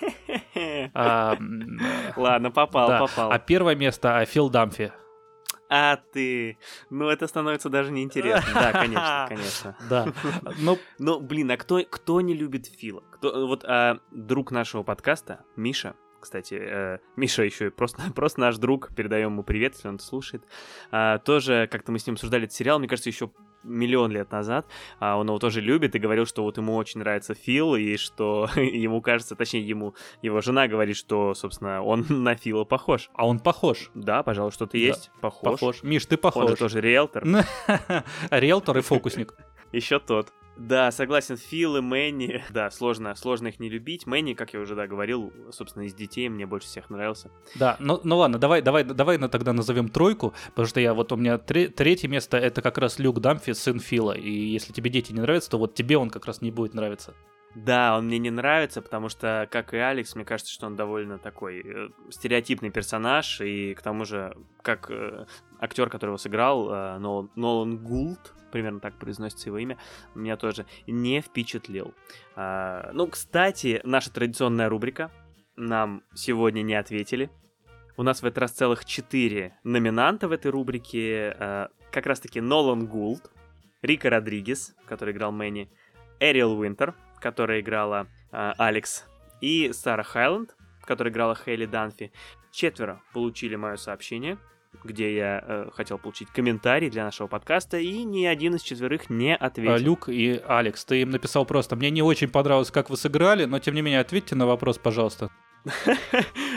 [LAUGHS] А, Ладно, попал, попал. А первое место Фил Дамфи. А ты. Ну, это становится даже неинтересно. Да, конечно, [LAUGHS] конечно. Да. Ну, ну, блин, а кто, кто не любит Фила? Кто, вот а, друг нашего подкаста, Миша, кстати, э, Миша еще и просто, [LAUGHS] просто наш друг, передаем ему привет, если он это слушает. А, тоже как-то мы с ним обсуждали этот сериал, мне кажется, еще миллион лет назад, а он его тоже любит и говорил, что вот ему очень нравится Фил, и что [LAUGHS] ему кажется, точнее, ему его жена говорит, что, собственно, он [LAUGHS] на Фила похож. А он похож? Да, пожалуй, что-то да. есть. Похож. Похож. Миш, ты похож. Он же тоже риэлтор. [LAUGHS] Риэлтор и фокусник. Еще тот. Да, согласен, Фил и Мэнни, [LAUGHS] да, сложно, сложно их не любить. Мэнни, как я уже, да, говорил, собственно, из детей мне больше всех нравился. Да, ну, ну ладно, давай, давай, давай тогда назовем тройку, потому что я, вот у меня тре- третье место, это как раз Люк Дамфи, сын Фила, и если тебе дети не нравятся, то вот тебе он как раз не будет нравиться. Да, он мне не нравится, потому что, как и Алекс, мне кажется, что он довольно такой э, стереотипный персонаж, и к тому же, как э, актер, которого сыграл, э, Нолан, Нолан Гулд, примерно так произносится его имя, меня тоже не впечатлил. А, ну, кстати, наша традиционная рубрика нам сегодня не ответили. У нас в этот раз целых четыре номинанта в этой рубрике. А, как раз-таки Нолан Гулд, Рика Родригес, который играл Мэнни, Эриэл Уинтер, которая играла а, Алекс, и Сара Хайланд, которая играла Хейли Данфи. Четверо получили мое сообщение — где я э, хотел получить комментарий для нашего подкаста, и ни один из четверых не ответил. А, Люк и Алекс, ты им написал просто, мне не очень понравилось, как вы сыграли, но тем не менее ответьте на вопрос, пожалуйста. [LAUGHS]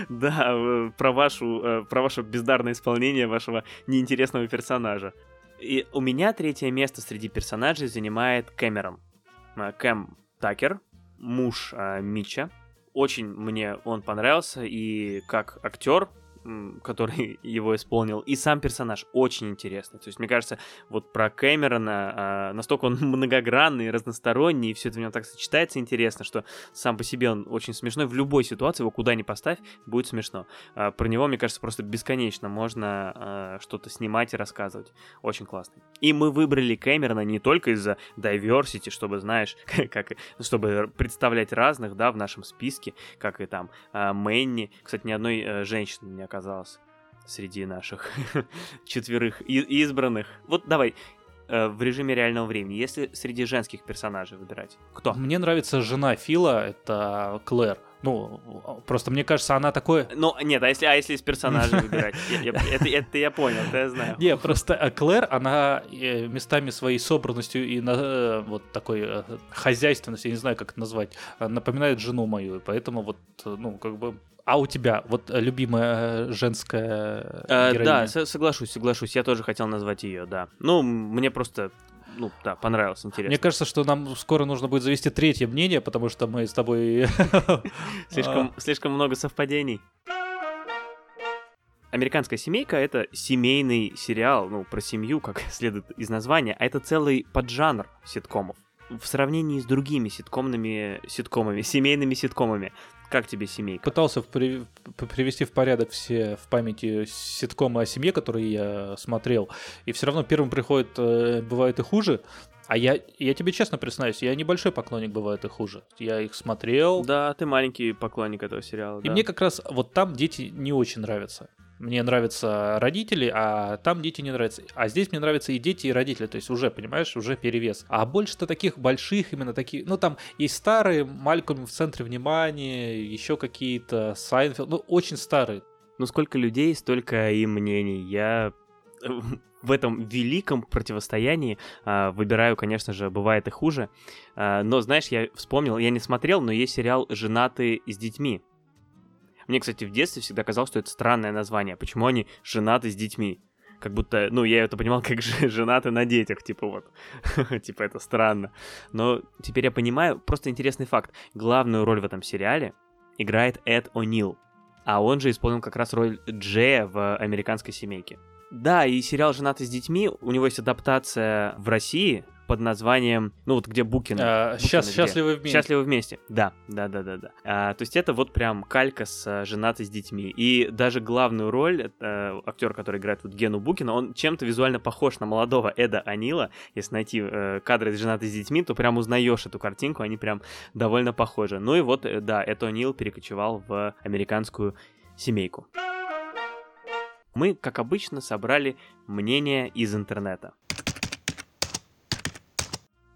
Да, э, про, вашу, э, про ваше бездарное исполнение вашего неинтересного персонажа. И у меня третье место среди персонажей занимает Кэмерон. Э, Кэм Такер, муж Мича. Очень мне он понравился, и как актер который [LAUGHS] его исполнил, и сам персонаж очень интересный. То есть, мне кажется, вот про Кэмерона а, настолько он [LAUGHS] многогранный, разносторонний, и все это в нем так сочетается интересно, что сам по себе он очень смешной. В любой ситуации его куда ни поставь, будет смешно. А, про него, мне кажется, просто бесконечно можно а, что-то снимать и рассказывать. Очень классный. И мы выбрали Кэмерона не только из-за diversity, чтобы, знаешь, [LAUGHS] как, чтобы представлять разных, да, в нашем списке, как и там Мэнни. Кстати, ни одной э, женщины не оказалось. среди наших [LAUGHS] четверых избранных. Вот давай, э, в режиме реального времени, если среди женских персонажей выбирать, кто? Мне нравится жена Фила, это Клэр. Ну, просто мне кажется, она такой... Ну, нет, а если, а если из персонажей [LAUGHS] выбирать? это, это я понял, это я знаю. Не, просто э, Клэр, она э, местами своей собранностью и на, вот такой хозяйственностью, я не знаю, как это назвать, напоминает жену мою, и поэтому вот, ну, как бы а у тебя вот любимая женская э, Да, соглашусь, соглашусь. Я тоже хотел назвать ее, да. Ну, мне просто ну, да, понравилось, интересно. Мне кажется, что нам скоро нужно будет завести третье мнение, потому что мы с тобой... [LAUGHS] [LAUGHS] Слишком, слишком много совпадений. Американская семейка это семейный сериал, ну, про семью, как [LAUGHS] следует из названия, а это целый поджанр ситкомов. В сравнении с другими ситкомными ситкомами, семейными ситкомами, как тебе семейка? Пытался при... привести в порядок все в памяти ситкомы о семье, которые я смотрел, и все равно первым приходит, э, бывает и хуже. А я, я тебе честно признаюсь, я небольшой поклонник бывает и хуже. Я их смотрел. Да, ты маленький поклонник этого сериала. И да. мне как раз вот там дети не очень нравятся мне нравятся родители, а там дети не нравятся. А здесь мне нравятся и дети, и родители. То есть уже, понимаешь, уже перевес. А больше-то таких больших, именно таких, ну там есть старые, Малькольм в центре внимания, еще какие-то, Сайнфелд, ну очень старые. Ну сколько людей, столько и мнений. Я в этом великом противостоянии а, выбираю, конечно же, бывает и хуже. А, но, знаешь, я вспомнил, я не смотрел, но есть сериал «Женаты с детьми». Мне, кстати, в детстве всегда казалось, что это странное название. Почему они женаты с детьми? Как будто, ну, я это понимал как [LAUGHS] женаты на детях, типа вот. [LAUGHS] типа это странно. Но теперь я понимаю, просто интересный факт. Главную роль в этом сериале играет Эд О'Нил. А он же исполнил как раз роль Джея в «Американской семейке». Да, и сериал «Женаты с детьми», у него есть адаптация в России, под названием, ну вот где Букин. А, счаст, счастливы вместе. Счастливы вместе. Да, да, да, да, да. А, то есть это вот прям калька с а, женатой с детьми. И даже главную роль а, актер, который играет вот Гену Букина, он чем-то визуально похож на молодого Эда Анила. Если найти а, кадры с женатой с детьми, то прям узнаешь эту картинку, они прям довольно похожи. Ну и вот, э, да, Эд Анил перекочевал в американскую семейку. Мы, как обычно, собрали мнение из интернета.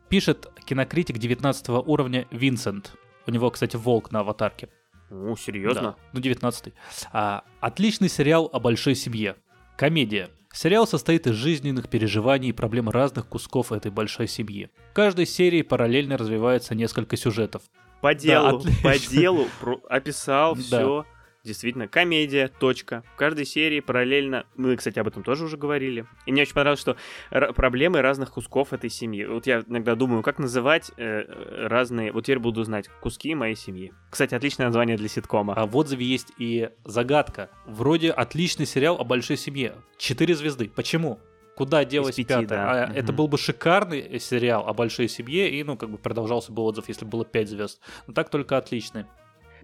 Пишет кинокритик 19 уровня Винсент. У него, кстати, волк на аватарке. О, серьезно? Да, ну 19 а, Отличный сериал о большой семье. Комедия. Сериал состоит из жизненных переживаний и проблем разных кусков этой большой семьи. В каждой серии параллельно развивается несколько сюжетов. По делу, да, по делу описал да. все. Действительно, комедия, точка. В каждой серии параллельно... Мы, кстати, об этом тоже уже говорили. И мне очень понравилось, что проблемы разных кусков этой семьи. Вот я иногда думаю, как называть э, разные... Вот теперь буду знать. Куски моей семьи. Кстати, отличное название для ситкома. А в отзыве есть и загадка. Вроде отличный сериал о большой семье. Четыре звезды. Почему? куда делась пяти, пятая. Да. А угу. Это был бы шикарный сериал о большой семье, и, ну, как бы продолжался бы отзыв, если было пять звезд. Но так только отличный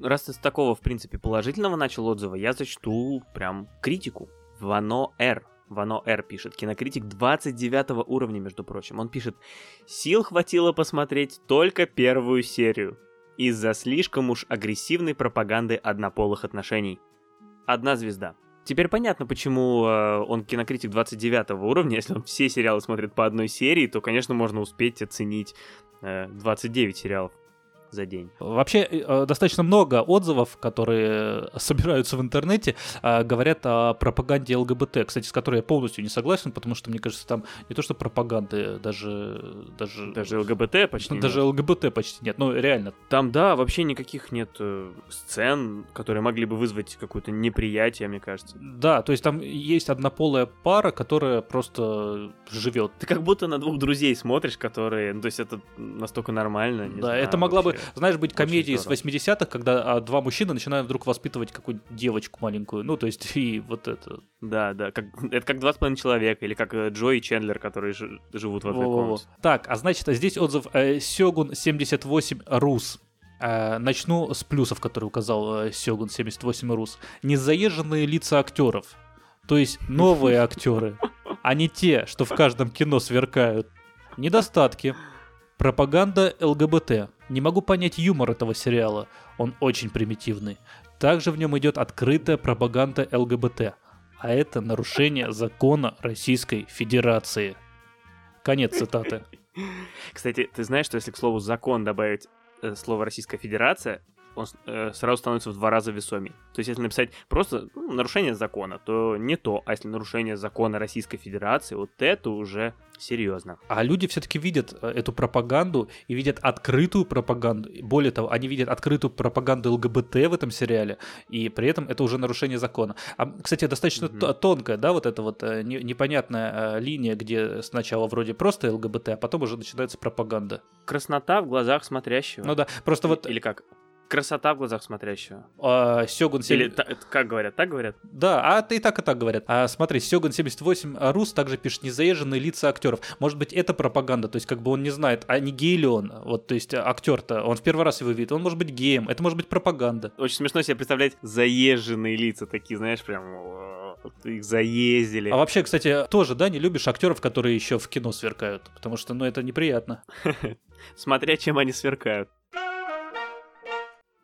раз ты с такого, в принципе, положительного начал отзыва, я зачту прям критику. Вано Р. Вано Р пишет. Кинокритик 29 уровня, между прочим. Он пишет, сил хватило посмотреть только первую серию. Из-за слишком уж агрессивной пропаганды однополых отношений. Одна звезда. Теперь понятно, почему э, он кинокритик 29 уровня. Если он все сериалы смотрит по одной серии, то, конечно, можно успеть оценить э, 29 сериалов за день. Вообще э, достаточно много отзывов, которые собираются в интернете, э, говорят о пропаганде ЛГБТ, кстати, с которой я полностью не согласен, потому что мне кажется, там не то что пропаганды, даже даже даже ЛГБТ почти [LAUGHS] даже нет. ЛГБТ почти нет, ну реально. Там да, вообще никаких нет э, сцен, которые могли бы вызвать какое-то неприятие, мне кажется. Да, то есть там есть однополая пара, которая просто живет. Ты как будто на двух друзей смотришь, которые, ну, то есть это настолько нормально. да, знаю, это могла вообще. бы знаешь, быть комедией с 80-х, когда а, два мужчины начинают вдруг воспитывать какую-то девочку маленькую. Ну, то есть, [LAUGHS] и вот это. Да, да. Как, [LAUGHS] это как два с половиной человека, или как э, Джо и Чендлер, которые ж, живут в одной Во-во-во. комнате. Так, а значит, а здесь отзыв э, Сёгун 78 Рус. Э, начну с плюсов, которые указал э, Сёгун 78 Рус. Незаезженные лица актеров. То есть новые [LAUGHS] актеры, а не те, что в каждом кино сверкают. Недостатки. Пропаганда ЛГБТ. Не могу понять юмор этого сериала. Он очень примитивный. Также в нем идет открытая пропаганда ЛГБТ. а это нарушение закона Российской Федерации. Конец цитаты. Кстати, ты знаешь, что если к слову закон добавить э, слово Российская Федерация, он э, сразу становится в два раза весомее. То есть, если написать просто ну, нарушение закона, то не то. А если нарушение закона Российской Федерации, вот это уже серьезно. А люди все-таки видят э, эту пропаганду и видят открытую пропаганду. Более того, они видят открытую пропаганду ЛГБТ в этом сериале, и при этом это уже нарушение закона. А, кстати, достаточно mm-hmm. тонкая, да, вот эта вот э, непонятная э, линия, где сначала вроде просто ЛГБТ, а потом уже начинается пропаганда. Краснота в глазах смотрящего. Ну да, просто вот... Или как? Красота в глазах смотрящего. А, Сёгун 7... Или та, как говорят, так говорят? Да, а и так, и так говорят. А смотри, Сёгун 78 Рус также пишет незаезженные лица актеров. Может быть, это пропаганда, то есть как бы он не знает, а не гей ли он. Вот, то есть актер-то, он в первый раз его видит, он может быть геем, это может быть пропаганда. Очень смешно себе представлять заезженные лица такие, знаешь, прям их заездили. А вообще, кстати, тоже, да, не любишь актеров, которые еще в кино сверкают, потому что, ну, это неприятно. [LAUGHS] Смотря чем они сверкают.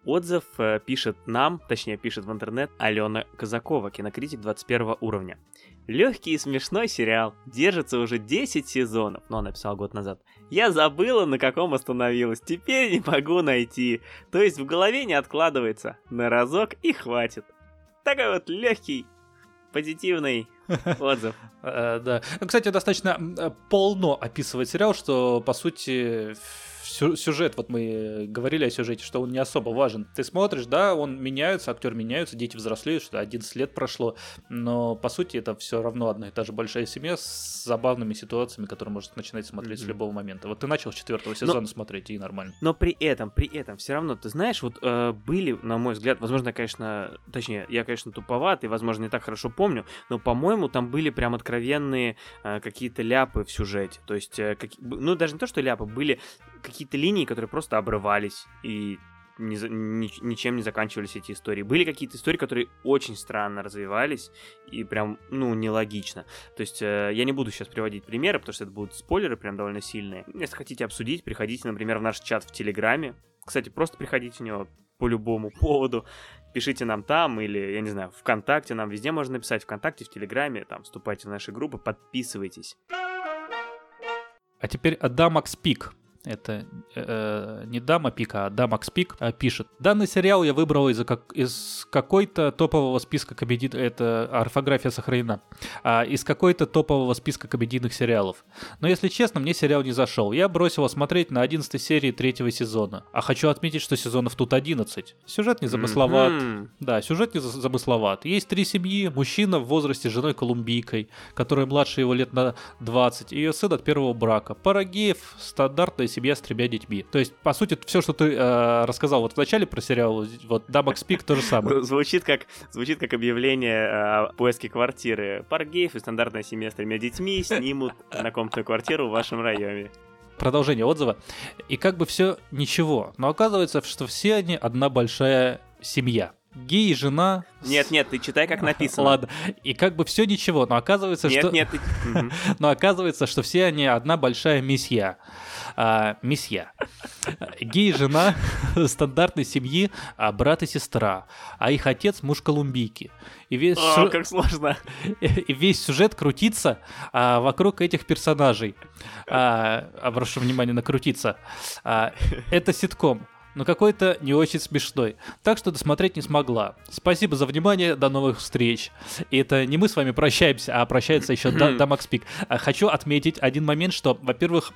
Отзыв э, пишет нам, точнее пишет в интернет Алена Казакова, кинокритик 21 уровня. Легкий и смешной сериал, держится уже 10 сезонов, но он написал год назад. Я забыла, на каком остановилась, теперь не могу найти. То есть в голове не откладывается, на разок и хватит. Такой вот легкий, позитивный [LAUGHS] отзыв. Э, да. Кстати, достаточно полно описывает сериал, что, по сути, сюжет, вот мы говорили о сюжете, что он не особо важен. Ты смотришь, да, он меняется, актер меняется, дети взрослеют, что 11 лет прошло, но по сути это все равно одна и та же большая семья с забавными ситуациями, которые можно начинать смотреть mm-hmm. с любого момента. Вот ты начал с четвертого сезона но, смотреть, и нормально. Но при этом, при этом, все равно, ты знаешь, вот э, были, на мой взгляд, возможно, конечно, точнее, я, конечно, туповат и, возможно, не так хорошо помню, но, по-моему, там были прям откровенные э, какие-то ляпы в сюжете. То есть, э, как, ну, даже не то, что ляпы, были какие-то линии, которые просто обрывались и ни, ни, ничем не заканчивались эти истории. Были какие-то истории, которые очень странно развивались и прям, ну, нелогично. То есть э, я не буду сейчас приводить примеры, потому что это будут спойлеры прям довольно сильные. Если хотите обсудить, приходите, например, в наш чат в Телеграме. Кстати, просто приходите в него по любому поводу. Пишите нам там или, я не знаю, ВКонтакте нам везде можно написать. ВКонтакте, в Телеграме, там, вступайте в наши группы, подписывайтесь. А теперь Адамакс Пик это э, не Дама Пика, а Дамакс Пик э, пишет. Данный сериал я выбрал из, как, из какой-то топового списка комедий... Это орфография сохранена. А, из какой-то топового списка комедийных сериалов. Но если честно, мне сериал не зашел. Я бросил смотреть на 11 серии третьего сезона. А хочу отметить, что сезонов тут 11. Сюжет не замысловат. Mm-hmm. Да, сюжет не замысловат. Есть три семьи. Мужчина в возрасте с женой колумбийкой, которая младше его лет на 20. И ее сын от первого брака. Парагеев, стандартная семья с тремя детьми. То есть, по сути, все, что ты э, рассказал вот в начале про сериал, вот Дамок Спик то же самое. [LAUGHS] Звучит как, звучит как объявление э, о поиске квартиры. Пар геев и стандартная семья с тремя детьми снимут однокомнатную квартиру в вашем районе продолжение отзыва. И как бы все ничего. Но оказывается, что все они одна большая семья гей, жена. Нет, нет, ты читай, как написано. Ладно. И как бы все ничего, но оказывается, нет, что... Нет, нет. [LAUGHS] но оказывается, что все они одна большая месья. А, месья. Гей, жена [LAUGHS] стандартной семьи, а брат и сестра. А их отец муж колумбийки. И весь, О, сю... как сложно. [LAUGHS] и весь сюжет крутится а, вокруг этих персонажей. А, обращу внимание на крутиться. А, это ситком но какой-то не очень смешной. Так что досмотреть не смогла. Спасибо за внимание, до новых встреч. И это не мы с вами прощаемся, а прощается еще до Макс Пик. Хочу отметить один момент, что, во-первых,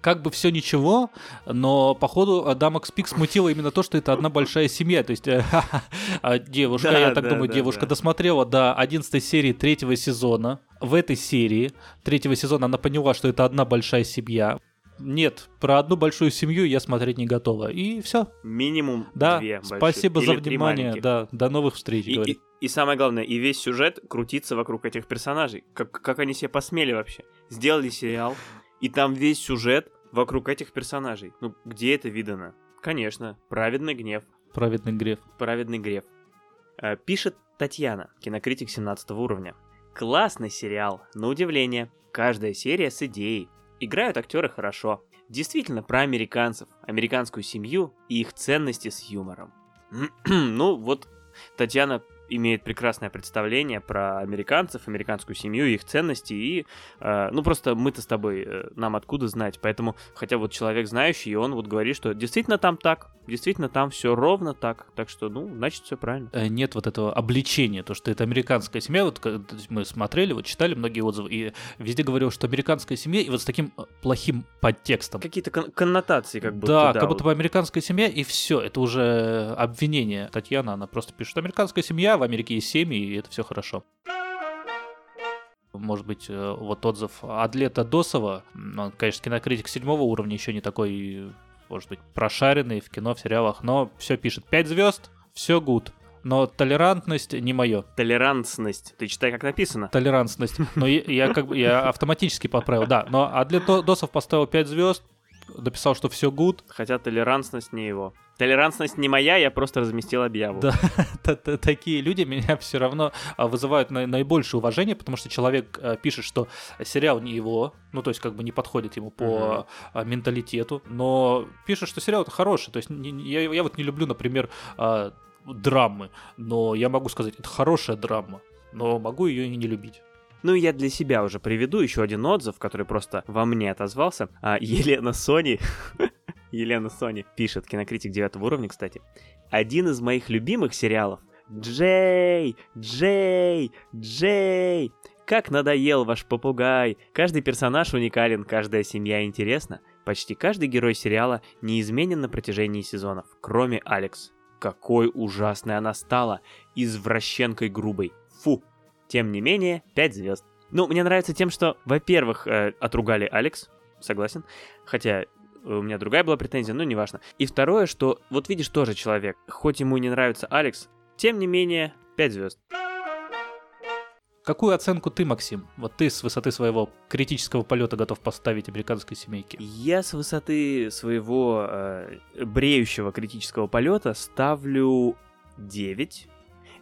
как бы все ничего, но походу Дамакс Пик смутило именно то, что это одна большая семья. То есть [LAUGHS] а девушка, я так думаю, девушка досмотрела до 11 серии третьего сезона. В этой серии третьего сезона она поняла, что это одна большая семья нет, про одну большую семью я смотреть не готова. И все. Минимум да, две Спасибо за внимание. Да, до новых встреч. И, и, и самое главное, и весь сюжет крутится вокруг этих персонажей. Как, как они себе посмели вообще? Сделали сериал, и там весь сюжет вокруг этих персонажей. Ну, где это видано? Конечно, праведный гнев. Праведный гнев. Праведный гнев. Э, пишет Татьяна, кинокритик 17 уровня. Классный сериал, на удивление. Каждая серия с идеей, Играют актеры хорошо. Действительно про американцев, американскую семью и их ценности с юмором. [CLEARS THROAT] ну, вот Татьяна имеет прекрасное представление про американцев, американскую семью, их ценности и, э, ну просто мы-то с тобой, э, нам откуда знать, поэтому, хотя вот человек знающий, и он вот говорит, что действительно там так, действительно там все ровно так, так что, ну, значит, все правильно. Э, нет вот этого обличения, то, что это американская семья, вот мы смотрели, вот читали многие отзывы, и везде говорил, что американская семья, и вот с таким э, плохим подтекстом. Какие-то кон- коннотации как будто, да. Да, как будто бы американская семья, и все, это уже обвинение. Татьяна, она просто пишет, американская семья, в Америке есть семьи, и это все хорошо может быть, э, вот отзыв Адлета Досова, он, конечно, кинокритик седьмого уровня, еще не такой может быть, прошаренный в кино, в сериалах, но все пишет 5 звезд, все гуд. Но толерантность не мое. Толерантность. Ты читай, как написано. Толерантность. Но я, я как бы я автоматически подправил, да. Но а для Досов поставил 5 звезд, написал, что все гуд. Хотя толерантность не его. Толерантность не моя, я просто разместил объяву. Да, [LAUGHS] такие люди меня все равно а, вызывают наибольшее уважение, потому что человек а, пишет, что сериал не его, ну то есть как бы не подходит ему по uh-huh. менталитету, но пишет, что сериал хороший. То есть я, я вот не люблю, например, драмы, но я могу сказать, это хорошая драма, но могу ее и не любить. Ну и я для себя уже приведу еще один отзыв, который просто во мне отозвался. А, [LAUGHS] Елена Сони [LAUGHS] Елена Сони пишет, кинокритик девятого уровня, кстати. Один из моих любимых сериалов. Джей, Джей, Джей. Как надоел ваш попугай. Каждый персонаж уникален, каждая семья интересна. Почти каждый герой сериала неизменен на протяжении сезонов, кроме Алекс. Какой ужасной она стала, извращенкой грубой. Фу. Тем не менее, 5 звезд. Ну, мне нравится тем, что, во-первых, э, отругали Алекс, согласен. Хотя у меня другая была претензия, но неважно. И второе, что вот видишь тоже человек, хоть ему и не нравится Алекс, тем не менее 5 звезд. Какую оценку ты, Максим? Вот ты с высоты своего критического полета готов поставить американской семейке? Я с высоты своего э, бреющего критического полета ставлю 9.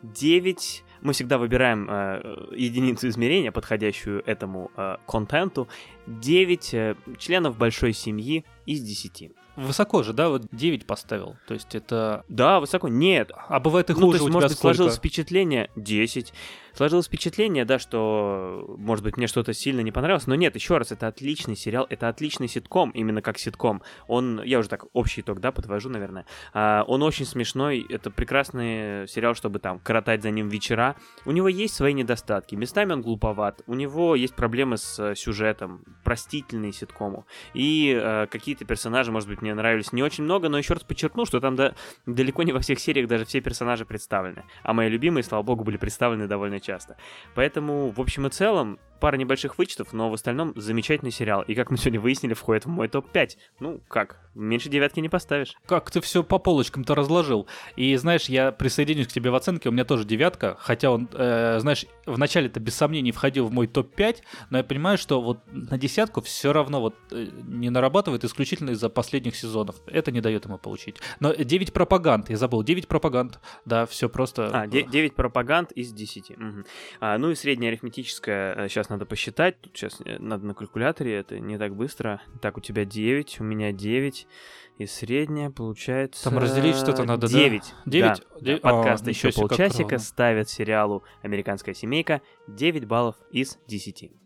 9 мы всегда выбираем э, единицу измерения, подходящую этому э, контенту. 9 э, членов большой семьи из 10. Высоко же, да, вот 9 поставил. То есть это... Да, высоко. Нет. А бывает и хуже, ну, то есть, может быть, сложилось впечатление 10. Сложилось впечатление, да, что, может быть, мне что-то сильно не понравилось, но нет, еще раз, это отличный сериал, это отличный ситком, именно как ситком. Он, я уже так общий итог, да, подвожу, наверное. А, он очень смешной, это прекрасный сериал, чтобы там коротать за ним вечера. У него есть свои недостатки, местами он глуповат, у него есть проблемы с э, сюжетом, простительный ситкому. И э, какие-то персонажи, может быть, мне нравились не очень много, но еще раз подчеркну, что там да, далеко не во всех сериях даже все персонажи представлены. А мои любимые, слава богу, были представлены довольно часто. Поэтому, в общем и целом, пара небольших вычетов, но в остальном замечательный сериал. И как мы сегодня выяснили, входит в мой топ-5. Ну, как? Меньше девятки не поставишь. Как ты все по полочкам-то разложил. И знаешь, я присоединюсь к тебе в оценке, у меня тоже девятка, хотя он, э, знаешь, вначале-то без сомнений входил в мой топ-5, но я понимаю, что вот на десятку все равно вот э, не нарабатывает исключительно из-за последних сезонов. Это не дает ему получить. Но 9 пропаганд, я забыл, 9 пропаганд, да, все просто... А, 9 пропаганд из 10. Угу. А, ну и средняя арифметическая, сейчас э, надо посчитать, тут сейчас э, надо на калькуляторе, это не так быстро. Так, у тебя 9, у меня 9, и средняя получается... Там разделить что-то надо, 9. да? 9? Да, 9? Да, подкаст а, еще полчасика ставит сериалу «Американская семейка» 9 баллов из 10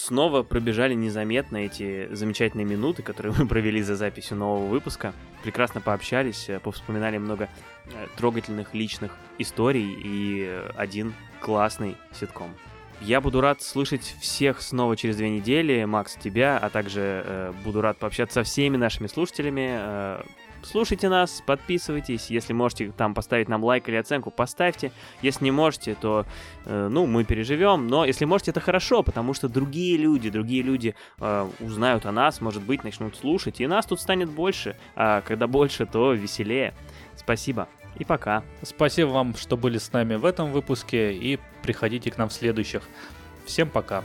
снова пробежали незаметно эти замечательные минуты, которые [LAUGHS] мы провели за записью нового выпуска. Прекрасно пообщались, э, повспоминали много э, трогательных личных историй и э, один классный ситком. Я буду рад слышать всех снова через две недели, Макс, тебя, а также э, буду рад пообщаться со всеми нашими слушателями. Э, Слушайте нас, подписывайтесь. Если можете там поставить нам лайк или оценку, поставьте. Если не можете, то, э, ну, мы переживем. Но если можете, это хорошо, потому что другие люди, другие люди э, узнают о нас, может быть, начнут слушать, и нас тут станет больше. А когда больше, то веселее. Спасибо. И пока. Спасибо вам, что были с нами в этом выпуске, и приходите к нам в следующих. Всем пока.